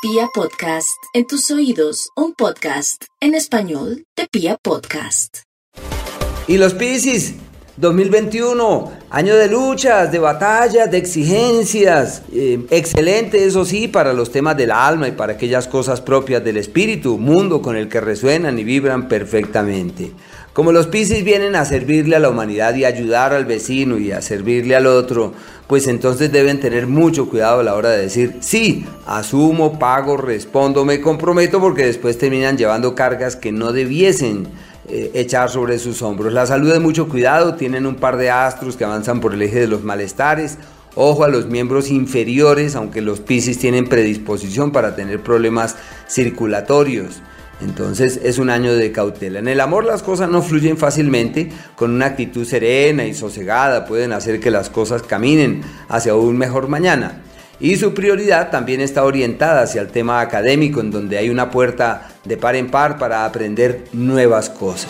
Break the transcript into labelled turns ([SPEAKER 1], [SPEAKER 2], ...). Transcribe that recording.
[SPEAKER 1] Pia Podcast, en tus oídos, un podcast en español de Pia Podcast.
[SPEAKER 2] Y los Piscis, 2021, año de luchas, de batallas, de exigencias. Eh, excelente, eso sí, para los temas del alma y para aquellas cosas propias del espíritu, mundo con el que resuenan y vibran perfectamente. Como los Piscis vienen a servirle a la humanidad y ayudar al vecino y a servirle al otro, pues entonces deben tener mucho cuidado a la hora de decir, sí, asumo, pago, respondo, me comprometo, porque después terminan llevando cargas que no debiesen eh, echar sobre sus hombros. La salud es mucho cuidado, tienen un par de astros que avanzan por el eje de los malestares. Ojo a los miembros inferiores, aunque los Piscis tienen predisposición para tener problemas circulatorios. Entonces es un año de cautela. En el amor las cosas no fluyen fácilmente, con una actitud serena y sosegada pueden hacer que las cosas caminen hacia un mejor mañana. Y su prioridad también está orientada hacia el tema académico, en donde hay una puerta de par en par para aprender nuevas cosas.